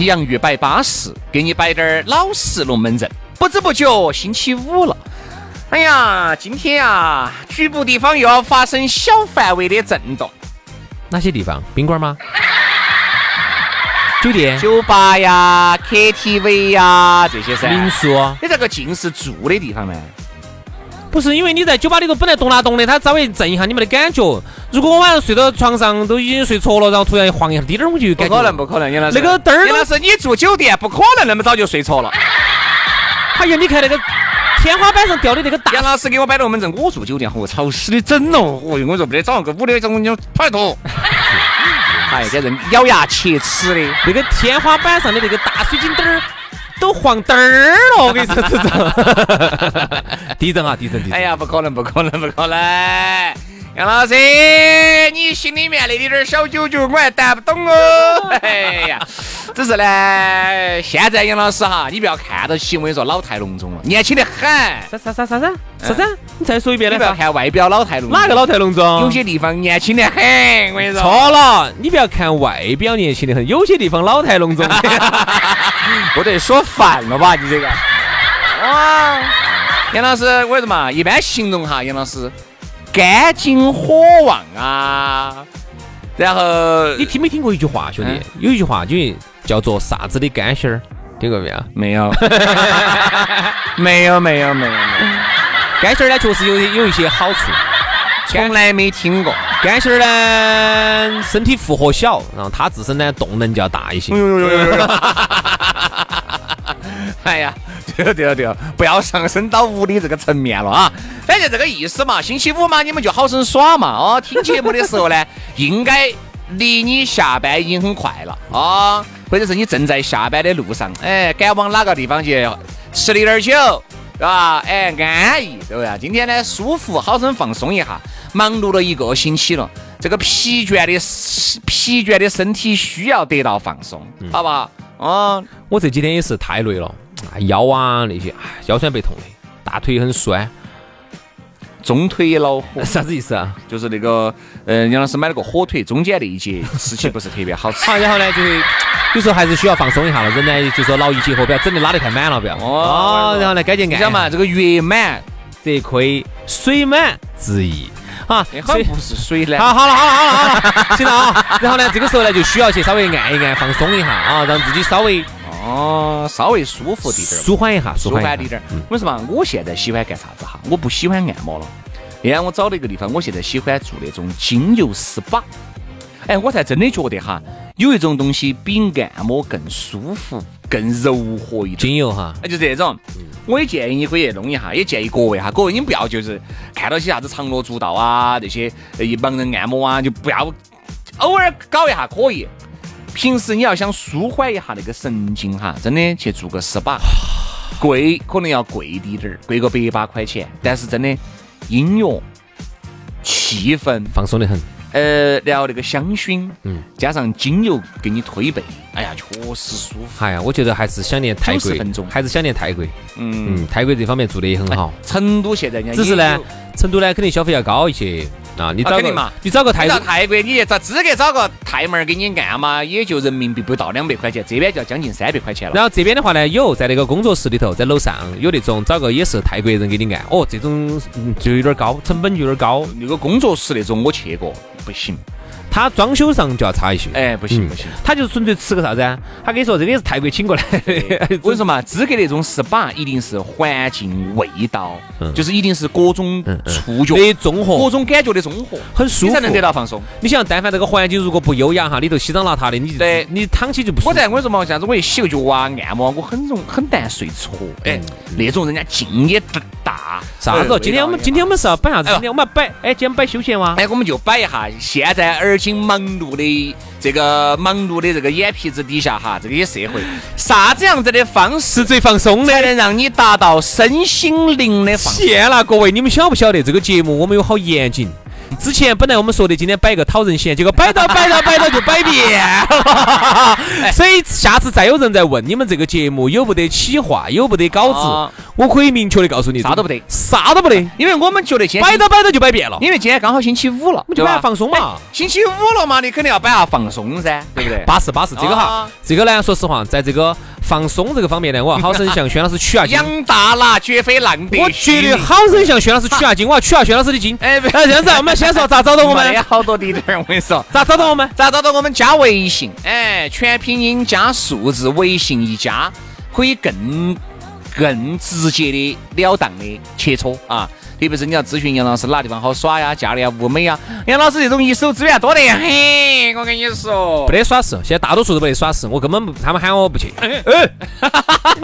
洋芋摆巴适，给你摆点儿老实龙门阵。不知不觉星期五了，哎呀，今天呀，局部地方又要发生小范围的震动。哪些地方？宾馆吗？酒店、酒吧呀、KTV 呀这些噻。民宿？你这个近是住的地方呢？不是因为你在酒吧里头本来动啦动的，他稍微震一下你没得感觉。如果我晚上睡到床上都已经睡着了，然后突然一晃一下，滴点儿我就有感觉。不可能，不可能，杨老师。那个灯儿杨老师，你住酒店不可能那么早就睡着了。哎呀，你看那个天花板上吊的那个大杨老师给我摆龙门阵，我住酒店，我，潮湿的整哦。哦哟，我说不得，早上个五点钟就跑脱。哎，简直咬牙切齿的。那个天花板上的那个大水晶灯儿都黄灯儿了，我跟你说，这种地震啊，地震地震！哎呀，不可能，不可能，不可能！杨老师，你心里面那点点小九九我还谈不懂哦。哎呀，只是呢，现在杨老师哈，你不要看到起，我跟你说，老态龙钟了，年轻的很。啥啥啥啥啥啥子？你再说一遍你不要？看外表老态龙，哪个老态龙钟？有些地方年轻的很，我跟你说。错了，你不要看外表年轻的很，有些地方老态龙钟。不得，说反了吧？你这个。啊，杨老师，我说嘛，一般形容哈，杨老师干劲火旺啊，然后你听没听过一句话，兄弟？有一句话就叫做啥子的干心儿，听过没有？没有，没有，没有，没有，没有，干心儿呢，确实有有一些好处。从来没听过。干心儿呢，身体负荷小，然后它自身呢动能就要大一些。哎呀，对了对了对了，不要上升到物理这个层面了啊！反正这个意思嘛，星期五嘛，你们就好生耍嘛哦。听节目的时候呢，应该离你下班已经很快了啊，或者是你正在下班的路上，哎，赶往哪个地方去吃了点儿酒，是吧？哎，安逸，对不对？今天呢，舒服，好生放松一下。忙碌了一个星期了，这个疲倦的疲倦的身体需要得到放松，好不好？啊，我这几天也是太累了，啊腰啊那些，哎腰酸背痛的，大腿很酸。中腿也恼火。啥子意思啊？就是那个，呃，杨老师买了个火腿，中间那一节吃起不是特别好吃。好，然后呢，就会有时候还是需要放松一下了。人呢，就说劳逸结合，不要整的拉得太满了，不要。哦，然后呢，该点按。你想嘛，这个月满则亏，水满则溢。啊，好像不是水呢。好，好了，好了，好了，好了，行了啊。然后呢，这个时候呢，就需要去稍微按一按，放松一下啊，让自己稍微哦，稍微舒服滴点儿，舒缓一下，舒缓滴点儿。为什么？我现在喜欢干啥子哈？我不喜欢按摩了。你看我找了一个地方，我现在喜欢做那种精油 SPA。哎，我才真的觉得哈，有一种东西比按摩更舒服、更柔和一点。精油哈，哎，就这种，我也建议你可以弄一下，也建议各位哈，各位你们不要就是看到些啥子长乐足道啊那些一帮人按摩啊，就不要偶尔搞一下可以。平时你要想舒缓一下那个神经哈，真的去做个 SPA，贵可能要贵滴点儿，贵个百把块钱，但是真的音乐、气氛放松的很。呃，然后那个香薰，嗯，加上精油给你推背，哎呀，确实舒服。哎呀，我觉得还是想念泰国90分钟，还是想念泰国。嗯，嗯，泰国这方面做的也很好。成都现在人家只是呢，成都呢肯定消费要高一些，啊，你找个嘛。你找个泰国你到泰国，你找资格找个泰妹儿给你按嘛，也就人民币不到两百块钱，这边就要将近三百块钱了。然后这边的话呢，有在那个工作室里头，在楼上有那种找个也是泰国人给你按，哦，这种嗯就有点高，成本就有点高，那个工作室那种我去过，不行，他装修上就要差一些。哎，不行嗯不行。他就纯粹吃个啥子啊？他跟你说这个也是泰国请过来的。我跟你说嘛，资格那种 SPA 一定是环境、味道，就是一定是各种触觉、的综合各种感觉的综合，很舒服你才能得到放松。你想，但凡这个环境如果不优雅哈，里头稀脏邋遢的，你就对你躺起就不舒服。我在我跟你说嘛，像子我一洗个脚啊、按摩啊，我很容很难睡着。哎，那种人家劲也大。啥子哦？今天我们今天我们是要摆啥子？今天我们要摆，哎，今天摆休闲哇。哎，我们就摆一下现在而今忙碌的这个忙碌的这个眼皮子底下哈，这个社会，啥子样子的方式最放松的才。能让你达到身心灵的放松？天了，各位，你们晓不晓得这个节目我们有好严谨？之前本来我们说的今天摆个讨人嫌，结果摆到摆到摆到就摆遍了。所以下次再有人在问你们这个节目有不得企划，有不得稿啊子，我可以明确的告诉你，啥都不得啥都不得，因为我们觉得今天摆到摆到就摆遍了。因为今天刚好星期五了，我们就摆下放松嘛。星期五了嘛，你肯定要摆下放松噻，对不对？巴适巴适，这个哈啊，这个呢，说实话，在这个放松这个方面呢，我要好生向轩老师取下经。杨大拿绝非浪得我绝对好生向轩老师取下经，我要取下轩老师的经。哎不要这样子，我们先说咋找到我们得？好多地点儿，我跟你说。咋找到我们？咋找到我们？加微信，哎，全拼音加数字，微信一加，可以更更直接的了当的切磋啊。特别是你要咨询杨老师哪地方好耍呀，价廉物美呀，杨老师这种一手资源多得很。我跟你说不，得耍事，现在大多数都不得耍事，我根本不，他们喊我不去。哎，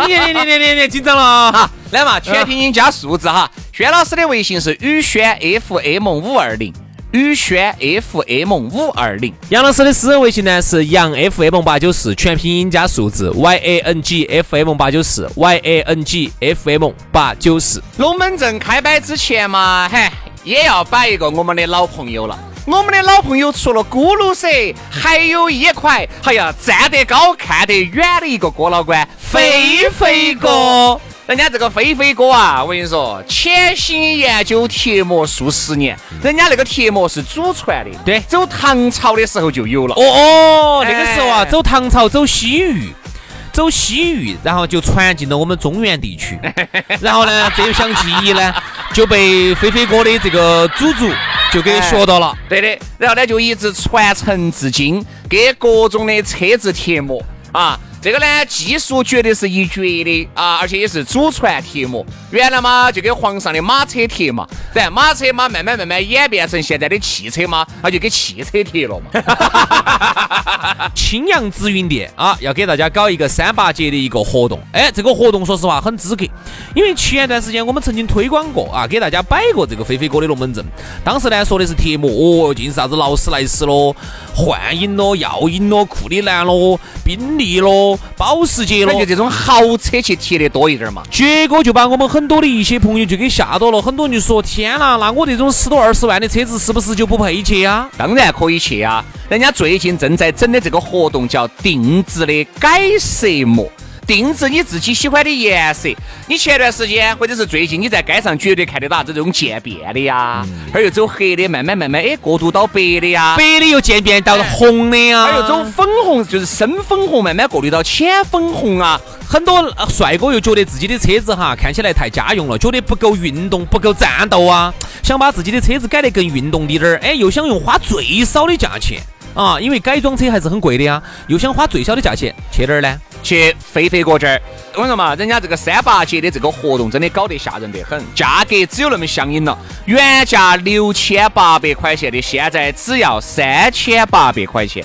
你你你你你你紧张了啊！啊，来嘛，全拼音加数字哈。轩老师的微信是宇轩 FM 五二零，宇轩 FM 五二零。杨老师的私人微信呢是杨 FM 八九四，全拼音加数字 Y A N G F M 八九四 Y A N G F M 八九四。龙门阵开摆之前嘛，嘿，也要摆一个我们的老朋友了。我们的老朋友除了咕噜蛇，还有一块，哎呀，站得高看得远的一个哥老倌，飞飞哥。人家这个飞飞哥啊，我跟你说，潜心研究贴膜数十年，人家那个贴膜是祖传的，对走唐朝的时候就有了。哦哦，那个时候啊，哎走唐朝，走西域。走西域，然后就传进了我们中原地区，然后呢，这项技艺呢就被飞飞哥的这个祖祖就给学到了。对的，然后呢就一直传承至今，给各种的车子贴膜啊。这个呢，技术绝对是一绝的啊，而且也是祖传贴膜。原来嘛，就给皇上的马车贴嘛，然马车嘛，慢慢慢慢演变成现在的汽车嘛，那就给汽车贴了嘛。青阳紫云店啊，要给大家搞一个三八节的一个活动。哎，这个活动说实话很资格，因为前段时间我们曾经推广过啊，给大家摆过这个飞飞哥的龙门阵。当时呢说的是贴膜，哦，尽是啥子劳斯莱斯咯、幻影咯、耀影咯、库里南咯、宾利咯、保时捷咯那就。这种豪车去贴的多一点嘛。结果就把我们很多的一些朋友就给吓到了，很多人就说：天呐，那我这种十多二十万的车子是不是就不配去啊？当然可以去啊！人家最近正在整的这个活动叫定制的改色膜，定制你自己喜欢的颜色。你前段时间或者是最近你在街上绝对看得到这种渐变的呀，还有走黑的，慢慢慢慢哎过渡到白的呀。白的又渐变到了红的呀，还有走粉红，就是深粉红，慢慢过滤到浅粉红啊！很多呃帅哥又觉得自己的车子哈看起来太家用了，觉得不够运动，不够战斗啊，想把自己的车子改得更运动滴点儿，哎，又想用花最少的价钱啊，因为改装车还是很贵的呀，又想花最小的价钱去哪儿呢？去飞飞哥这儿，我跟你说嘛，人家这个三八节的这个活动真的搞得吓人得很，价格只有那么相应了，原价六千八百块钱的，现在只要三千八百块钱。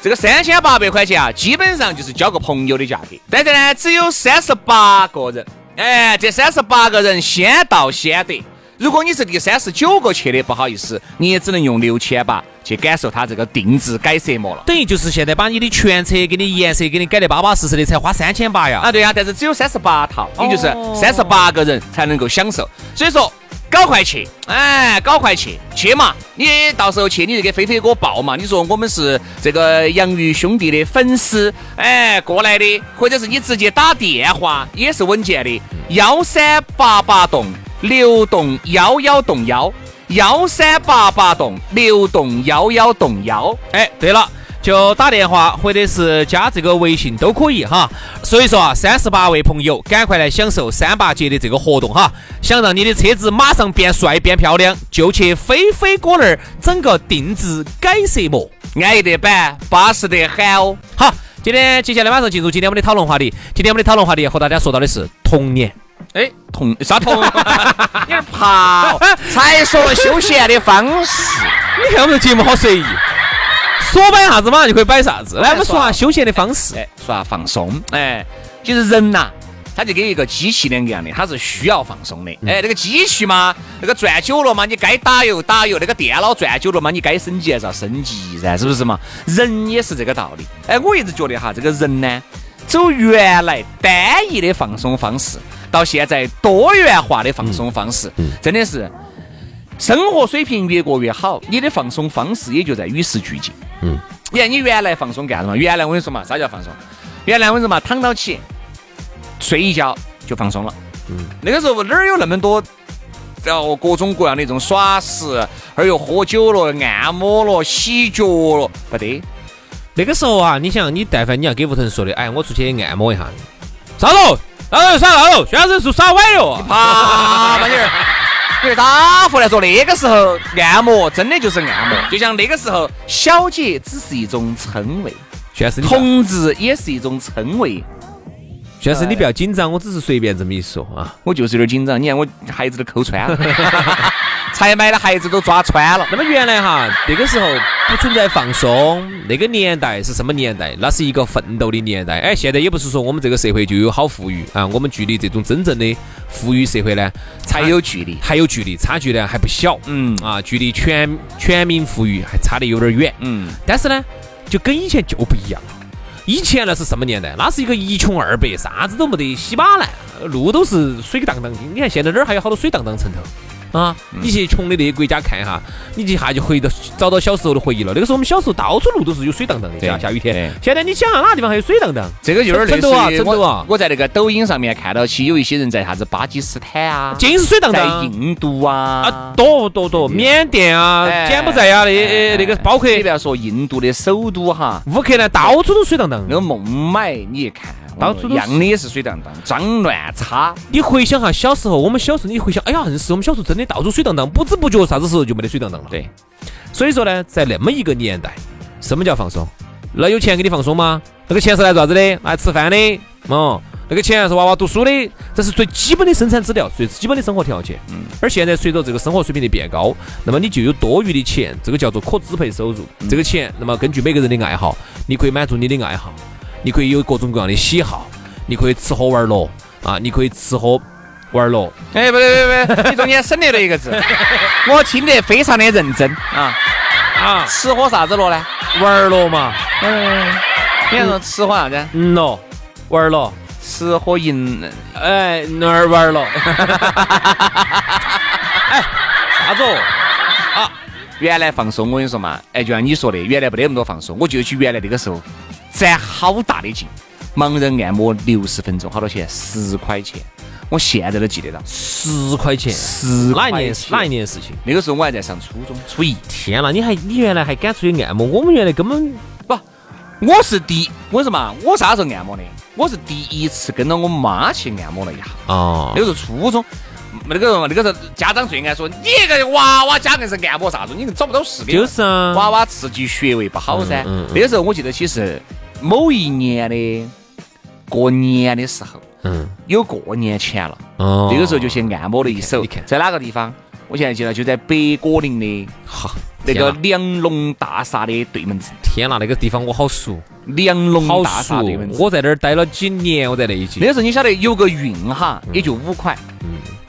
这个三千八百块钱啊，基本上就是交个朋友的价格，但是呢，只有三十八个人，哎，这三十八个人先到先得。如果你是第三十九个去的，不好意思，你也只能用六千八去感受它这个定制改色膜了。等于就是现在把你的全车给你颜色给你改得巴巴适适的，才花三千八呀。啊，对呀、但是只有三十八套，也就是三十八个人才能够享受。所以说，搞快去，哎，搞快去，去嘛！你到时候去，你就给飞飞哥报嘛。你说我们是这个洋芋兄弟的粉丝，哎，过来的，或者是你直接打电话也是稳健的，幺三八八栋六栋幺幺栋幺。幺三八八栋六栋幺幺栋幺。哎，对了。就打电话或者是加这个微信都可以哈，所以说啊，三十八位朋友赶快来享受三八节的这个活动哈！想让你的车子马上变帅变漂亮，就去飞飞哥那儿整个定制改色膜，安逸得板，巴适得很哦。好，今天接下来马上进入今天我们的讨论话题。今天我们的讨论话题和大家说到的是童年。哎，同啥同？你是爬？才说了休闲的方式。你看我们的节目好随意。说摆啥子嘛，就可以摆啥子。来，我们说下休闲的方式，哎，说下放松。哎，其实人呐，他就跟一个机器两个样的，他是需要放松的。哎，那个机器嘛，那个转久了嘛，你该打油打油；那个电脑转久了嘛，你该升级还是要升级噻，是不是嘛？人也是这个道理。哎，我一直觉得哈，这个人呢，走原来单一的放松方式，到现在多元化的放松方式，真的是。生活水平越过越好，你的放松方式也就在与时俱进。嗯，你看你原来放松干什么？原来我跟你说嘛，啥叫放松？原来我跟你说嘛，躺到起睡一觉就放松了。嗯，那个时候哪儿有那么多，然后各种各样的这种耍事，而又喝酒了、按摩了、洗脚了，不得。那个时候啊，你想，你但凡你要给屋头人说的，哎，我出去按摩一下，啥喽？啥喽？啥喽？现在是耍歪了，啪嘛你儿。对打回来说，那个时候按摩真的就是按摩，就像那个时候小姐只是一种称谓，同志也是一种称谓。现在是你不要紧张，我只是随便这么一说啊，我就是有点紧张。你看我鞋子都抠穿了。才买的鞋子都抓穿了。那么原来哈，那个时候不存在放松，那个年代是什么年代？那是一个奋斗的年代。哎，现在也不是说我们这个社会就有好富裕啊，我们距离这种真正的富裕社会呢，还有距离，还有距离，差距呢还不小。嗯啊，距离全全民富裕还差得有点远。嗯，但是呢，就跟以前就不一样了。以前那是什么年代？那是一个一穷二白，啥子都没得，稀巴烂，路都是水荡荡的。你看现在哪儿还有好多水荡荡城头。啊！你去穷的那些国家看一下，你一下就回到找到小时候的回忆了。那个时候我们小时候到处路都是有水荡荡的，对啊，下雨天。现在你想哪个地方还有水荡荡？这个就是成都啊，成都啊！我在那个抖音上面看到起有一些人在啥子巴基斯坦啊，尽是水荡荡。在印度啊，啊，多多多，缅甸啊，柬埔寨啊，那那个包括你不要说印度的首都哈，乌克兰到处都水荡荡。那个孟买你一看。到处样的也是水荡荡，脏乱差。你回想哈，小时候我们小时候，你回想，哎呀，硬是我们小时候真的到处水荡荡，不知不觉啥子时候就没得水荡荡了。对，所以说呢，在那么一个年代，什么叫放松？那有钱给你放松吗？那个钱是来做啥子的？来吃饭的。哦，那个钱是娃娃读书的，这是最基本的生产资料，最基本的生活条件。嗯。而现在随着这个生活水平的变高，那么你就有多余的钱，这个叫做可支配收入。这个钱，那么根据每个人的爱好，你可以满足你的爱好。你可以有各种各样的喜好，你可以吃喝玩乐啊，你可以吃喝玩乐。哎，不对不对不对，你中间省略了一个字，我听得非常的认真啊啊！吃喝啥子乐呢？玩乐嘛。嗯。你说吃喝啥子？嗯咯，玩乐。吃喝赢，哎，那儿玩乐。哎，啥子？啊，原来放松，我跟你说嘛，哎，就像你说的，原来没得那么多放松，我就去原来那个时候。攒好大的劲，盲人按摩六十分钟，好多钱？十块钱。我现在都记得到，十块钱。十哪一年？哪一年的事情？那个时候我还在上初中，初一。天哪，你还你原来还敢出去按摩？我们原来根本不。我是第，我跟你说嘛，我啥时候按摩的？我是第一次跟着我妈去按摩了一下。哦。那个时候初中，那个那个时候家长最爱说，你一个娃娃家硬是按摩啥子？你找不到事的。就是啊。娃娃刺激穴位不好噻。那个时候我记得起是。某一年的过年的时候，嗯，有过年前了，哦，那个时候就去按摩了一手，你看在哪个地方？我现在记得就在北果林的，哈，那个梁龙大厦的对门子。天哪，那个地方我好熟，梁龙大厦对门子。我在那儿待了几年，我在那一那个时候你晓得有个运哈，也就五块，嗯，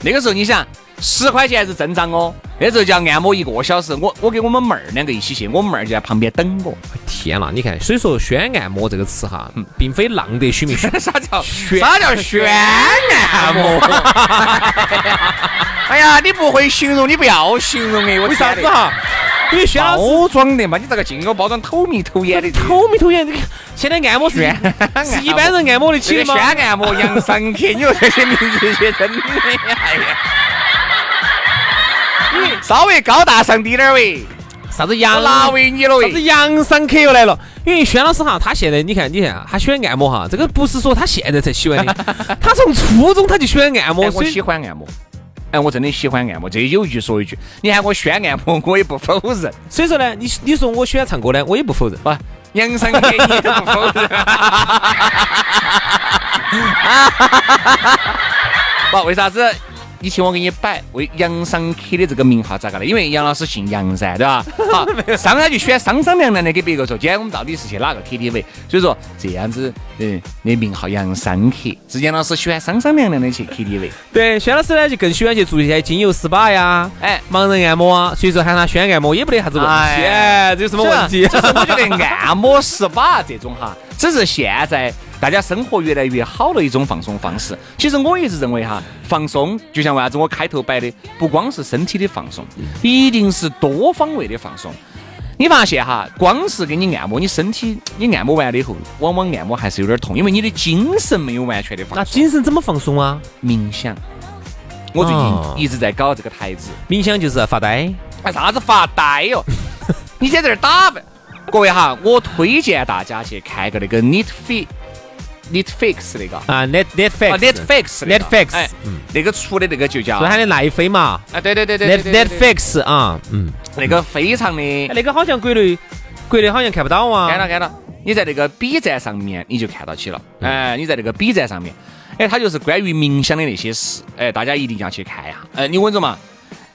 那个时候你想。十块钱是正常哦，那时候叫按摩一个小时，我我跟我们妹儿两个一起去，我们妹儿就在旁边等我。天哪，你看，所以说“宣按摩”这个词哈，并非浪得虚名。啥叫 啥叫宣按摩？哎呀，你不会形容，你不要形容哎，为啥子哈？因为宣包装的嘛，你这个进口包装透明透眼的，透明透眼。现在按摩是 是一般人按摩得起的吗？宣按摩、杨尚克，你说这些名字些真的，哎呀。稍微高大上滴点儿喂，啥子我洋拿为你了啥子喂。洋商客又来了。因为轩老师哈，他现在你看，你看啊他喜欢按摩哈，这个不是说他现在才喜欢的，他从初中他就喜欢按摩，哎，我喜欢按摩。哎，我真的喜欢按摩，这有一句说一句。你喊我宣按摩，我也不否认。所以说呢，你你说我喜欢唱歌呢，我也不否认。不，杨生给你也不否认。不，为啥子？你听我给你摆，为杨商客的这个名号咋个的？因为杨老师姓杨噻，对吧？好，商他就选商商量量的给别个说，今天我们到底是去哪个 KTV？所以说这样子，嗯，那名号杨商客，是杨老师喜欢商商量量的去 KTV。对，轩老师呢就更喜欢去做一些精油 SPA 呀，哎盲人按摩啊，所以说喊他轩按摩也没得啥子问题，哎哎，这有什么问题？就是我觉得按摩 SPA 这种哈，只是现在大家生活越来越好的一种放松方式。其实我一直认为哈，放松就像为啥子我开头摆的，不光是身体的放松，一定是多方位的放松。你发现哈，光是给你按摩，你身体你按摩完了以后，往往按摩还是有点痛，因为你的精神没有完全的放松那。精神怎么放松啊？冥想，我最哦近一直在搞这个台子。冥想就是发呆，哎，啥子发呆哟？你在这儿打扮，各位哈，我推荐大家去看个那个 Netflix。Netflix 那个。啊，net Netflix 啊，Netflix 那个。Netflix，哎，那个出的那个就叫是喊的奈飞嘛。啊，对对对对，net Netflix 啊，嗯，那个非常的哎那个好像国内国内好像看不到啊，看到看到，你在那个 B 站上面你就看到起了，哎，你在那个 B 站上面，哎，它就是关于冥想的那些事，哎，大家一定要去看一下，哎，你稳着嘛。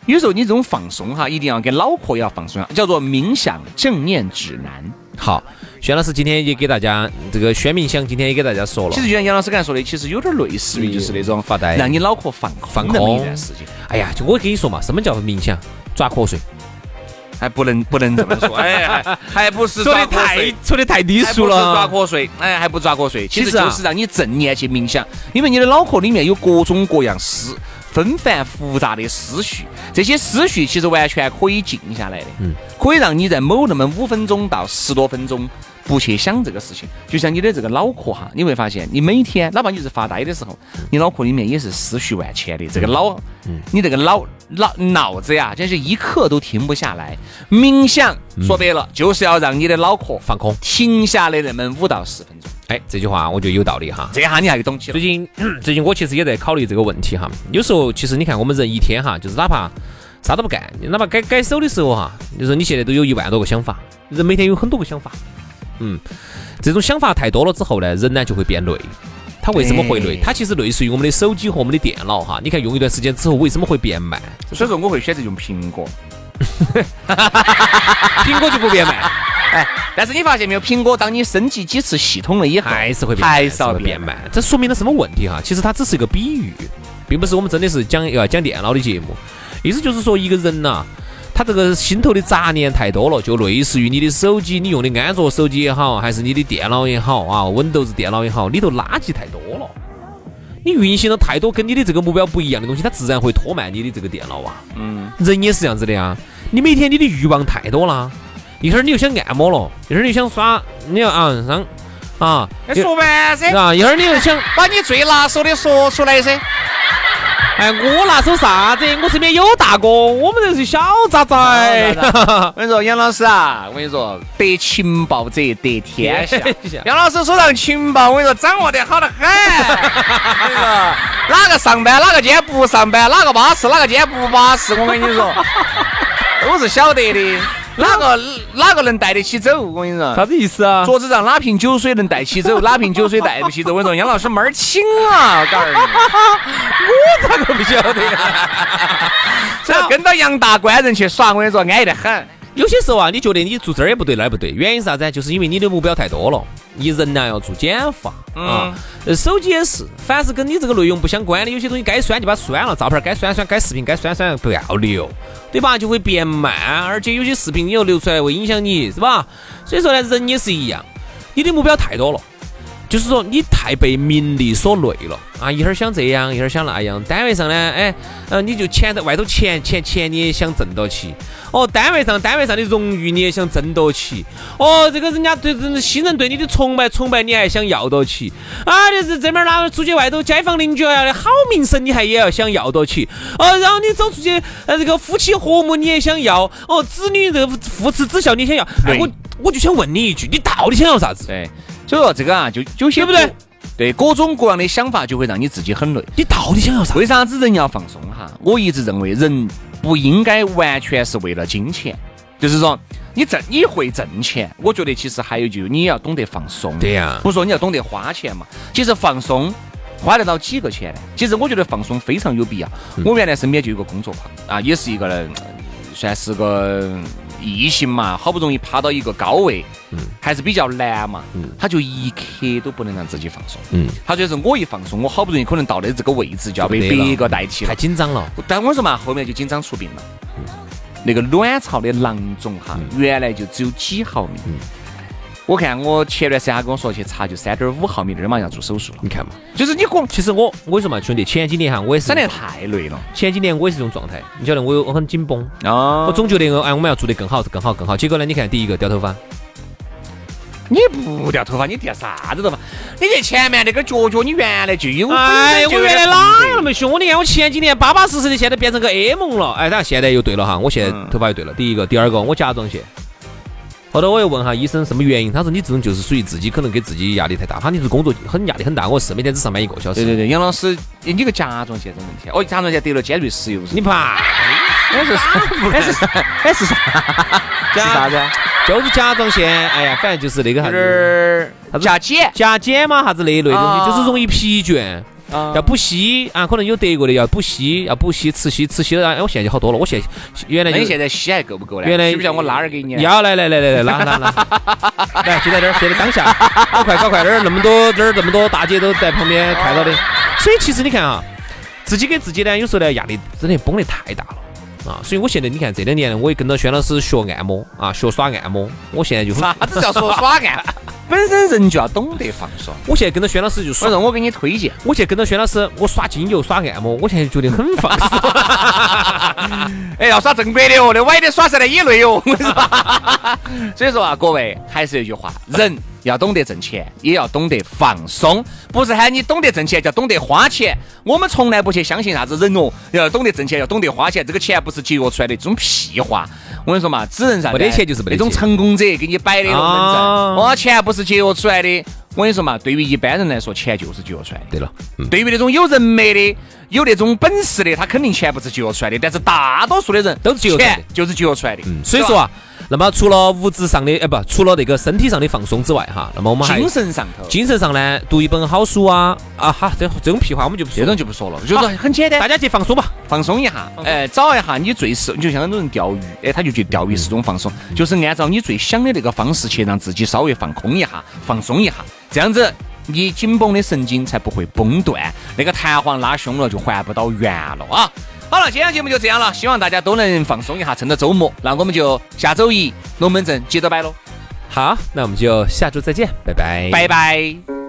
有时候你这种放松哈，一定要跟脑壳也要放松呀，叫做冥想正念指南。好，轩老师今天也给大家这个宣冥想，今天也给大家说了其。实就像杨老师刚才说的，其实有点类似于就是那种发呆让你脑壳放放空那么一空段时间。哎呀，就我跟你说嘛，什么叫冥想？抓瞌睡，还不能不能这么说，哎，还还不是说的抓瞌太睡。说的太低俗了抓。瞌睡，哎，还不抓瞌睡，其实就是让你正念去冥想，因为你的脑壳里面有各种各样思纷繁复杂的思绪，这些思绪其实完全可以静下来的，嗯，可以让你在某那么五分钟到十多分钟不去想这个事情，就像你的这个脑壳哈，你会发现你每天哪怕你是发呆的时候，你脑壳里面也是思绪万千的，这个脑，你这个脑脑脑子呀，真是一刻都停不下来。冥想说白了就是要让你的脑壳放空停下来那么五到十分钟，哎，这句话我觉得有道理哈。这下你还懂起了最。近最近我其实也在考虑这个问题哈。有时候其实你看我们人一天哈，就是哪怕啥都不干，哪怕改改手的时候哈，就是你现在都有一万多个想法，人每天有很多个想法，嗯，这种想法太多了之后呢，人呢就会变累。它为什么会累对？它其实类似于我们的手机和我们的电脑哈。你看用一段时间之后，为什么会变慢？所以说我会选择用苹果。苹果就不变慢，哎，但是你发现没有，苹果当你升级几次系统了以后，还是会变慢，还是要会变变慢。这说明了什么问题哈？其实它只是一个比喻，并不是我们真的是讲要讲电脑的节目。意思就是说，一个人呐、他这个心头的杂念太多了，就类似于你的手机，你用的安卓手机也好，还是你的电脑也好啊，Windows 电脑也好，里头垃圾太多了。你运行了太多跟你的这个目标不一样的东西，它自然会拖慢你的这个电脑啊。嗯，人也是这样子的呀。你每天你的欲望太多了，一会儿你又想按摩了，一会儿你又想耍，你要啊上啊，哎说完噻，啊，一会儿你又想，把你最拿手的说出来噻。哎，我拿手啥子？我身边有大哥，我们这是小渣渣。我跟你说，杨老师啊，我跟你说，得情报者得天下。杨老师手上情报，我跟你说，掌握得好得很。哪个上班，哪个今天不上班，哪个巴适，哪个今天不巴适，我跟你说，都是晓得的。哪个哪个能带得起走？我跟你说，啥子意思啊？桌子上哪瓶酒水能带起走，哪瓶酒水带不起走。我跟你说，杨老师门儿清啊，我告诉你。我咋个不晓得？只要跟到杨大官人去耍，我跟你说，安逸得很。有些时候啊，你觉得你做这儿也不对，那儿不对，原因是啥子？就是因为你的目标太多了。你人呢要做减法啊，呃手机也是，凡是跟你这个内容不相关的，有些东西该删就把它删了，照片该删删，该视频该删删，不要留，对吧？就会变慢，而且有些视频你又留出来会影响你，是吧？所以说呢，人也是一样，你的目标太多了。就是说你太被名利所累了啊！一会儿想这样，一会儿想那样。单位上呢，哎，呃，你就钱在外头钱钱钱你也想挣到起。哦，单位上单位上的荣誉你也想争到起。哦，这个人家对人新人对你的崇拜崇拜你还想要到起。啊，你是这边哪出去外头街坊邻居啊的好名声你还也要想要到起。哦，然后你走出去呃这个夫妻和睦你也想要。哦，子女这个父慈子孝你想要。哎，我我就想问你一句，你到底想要啥子？对。所以说这个啊，就有些对不对？对，各种各样的想法就会让你自己很累。你到底想要啥？为啥子人要放松哈？我一直认为人不应该完全是为了金钱，就是说你挣你会挣钱，我觉得其实还有就你要懂得放松。对呀，不说你要懂得花钱嘛。其实放松花得到几个钱呢？其实我觉得放松非常有必要。我原来身边就有个工作狂啊，也是一个人，算是个。异性嘛，好不容易爬到一个高位，嗯，还是比较难嘛，嗯，他就一刻都不能让自己放松，嗯，他就是我一放松，我好不容易可能到的这个位置就要被别个代替了，太紧张了。但我说嘛，后面就紧张出病了，那个卵巢的囊肿哈，原来就只有几毫米。我看我前段时间他跟我说去查，就三点五毫米，那儿马上要做手术了。你看嘛，就是你可其实我我跟你说嘛，兄弟，前几年哈，我也是真的太累了。前几年我也是这种状态，你晓得，我有我很紧绷啊。我总觉得哎，我们要做得更好，更好，更好。结果呢，你看第一个掉头发，你不掉头发，你掉啥子头发？你这前面那个角角，你原来就有。哎，我原来哪有那么凶？你看我前几年巴巴适适的，现在变成个梦了。哎，当然现在又对了哈，我现在头发又对了。第一个，第二个，我甲状腺。后头我又问哈医生什么原因，他说你这种就是属于自己可能给自己压力太大，他你是工作很压力很大，我是每天只上班一个小时。对对对，杨老师，你个甲状腺这问题，哦，甲状腺得了尖锐湿疣，你怕？还是还是还是啥？是啥子？就是甲状腺，哎呀，反正就是那个啥子，甲减甲减嘛，啥子那一类东西，就是容易疲倦。要补硒啊，可能有德国的要补硒，要补硒吃硒吃硒了，哎，我现在就好多了。我现在原来你现在硒还够不够呢？原来需不需要我拉点给你？要来来来来来拉拉拉，来就在这儿，现在当下，搞快搞快，点儿那么多这儿这么多大姐都在旁边看到的。所以其实你看啊，自己给自己呢，有时候呢压力真的绷得太大了啊。所以我现在你看这两年，我也跟着轩老师学按摩啊，学耍按摩。我现在就啥子叫说耍按？本身人就要懂得放松。我现在跟着轩老师就耍，我给你推荐。我现在跟着轩老师，我耍精油、耍按摩，我现在觉得很放松。哎，要耍正规的哦，那歪的耍出来也累哦。所以说啊，各位还是那句话，人。要懂得挣钱，也要懂得放松。不是喊你懂得挣钱，叫懂得花钱。我们从来不去相信啥子人哦，要懂得挣钱，要懂得花钱。这个钱不是节约出来的，这种屁话。我跟你说嘛，只能啥？没得钱就是没得那种成功者给你摆的龙门阵。哦，钱不是节约出来的。我跟你说嘛，对于一般人来说，钱就是节约出来的。对了，对于那种有人脉的、有那种本事的，他肯定钱不是节约出来的。但是大多数的人都是节约出来的，就是节约出来的。所以说啊。那么除了物质上的，哎不，除了那个身体上的放松之外，哈，那么我们还精神上头，精神上呢，读一本好书啊，啊哈，这这种屁话我们就不这种就不说了，就是很简单，大家去放松吧，放松一下，哎，找一下你最适，你就像很多人钓鱼，哎，他就觉得钓鱼是种放松，就是按照你最想的那个方式去让自己稍微放空一下，放松一下，这样子你紧绷的神经才不会崩断，那个弹簧拉凶了就还不到原了啊。好了，今天节目就这样了，希望大家都能放松一下，趁着周末，那我们就下周一龙门阵接着摆喽。好，那我们就下周再见，拜拜，拜拜。